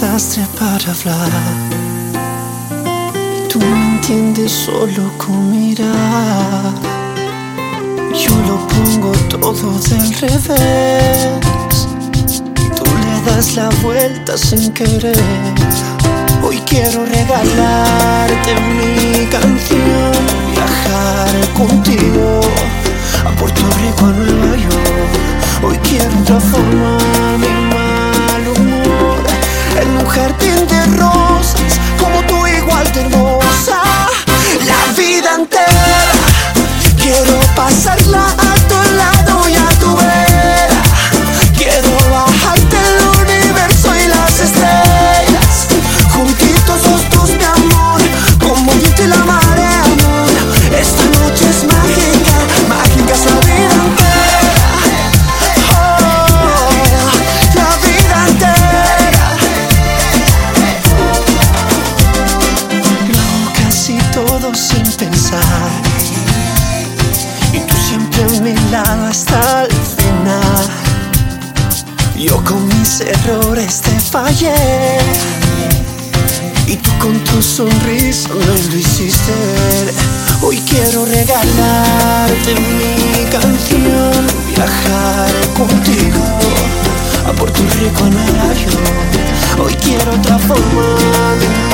desastre para hablar. Tú me entiendes solo con mirar. Yo lo pongo todo del revés. Tú le das la vuelta sin querer. Hoy quiero regalarte mi canción, viajar contigo a Puerto Rico, a Nueva York. Hoy quiero transformar pensar. Y tú siempre a mi lado hasta el final. Yo con mis errores te fallé. Y tú con tu sonrisa me lo hiciste. Hoy quiero regalarte mi canción, viajar contigo a Puerto Rico, a Nueva York. Hoy quiero transformar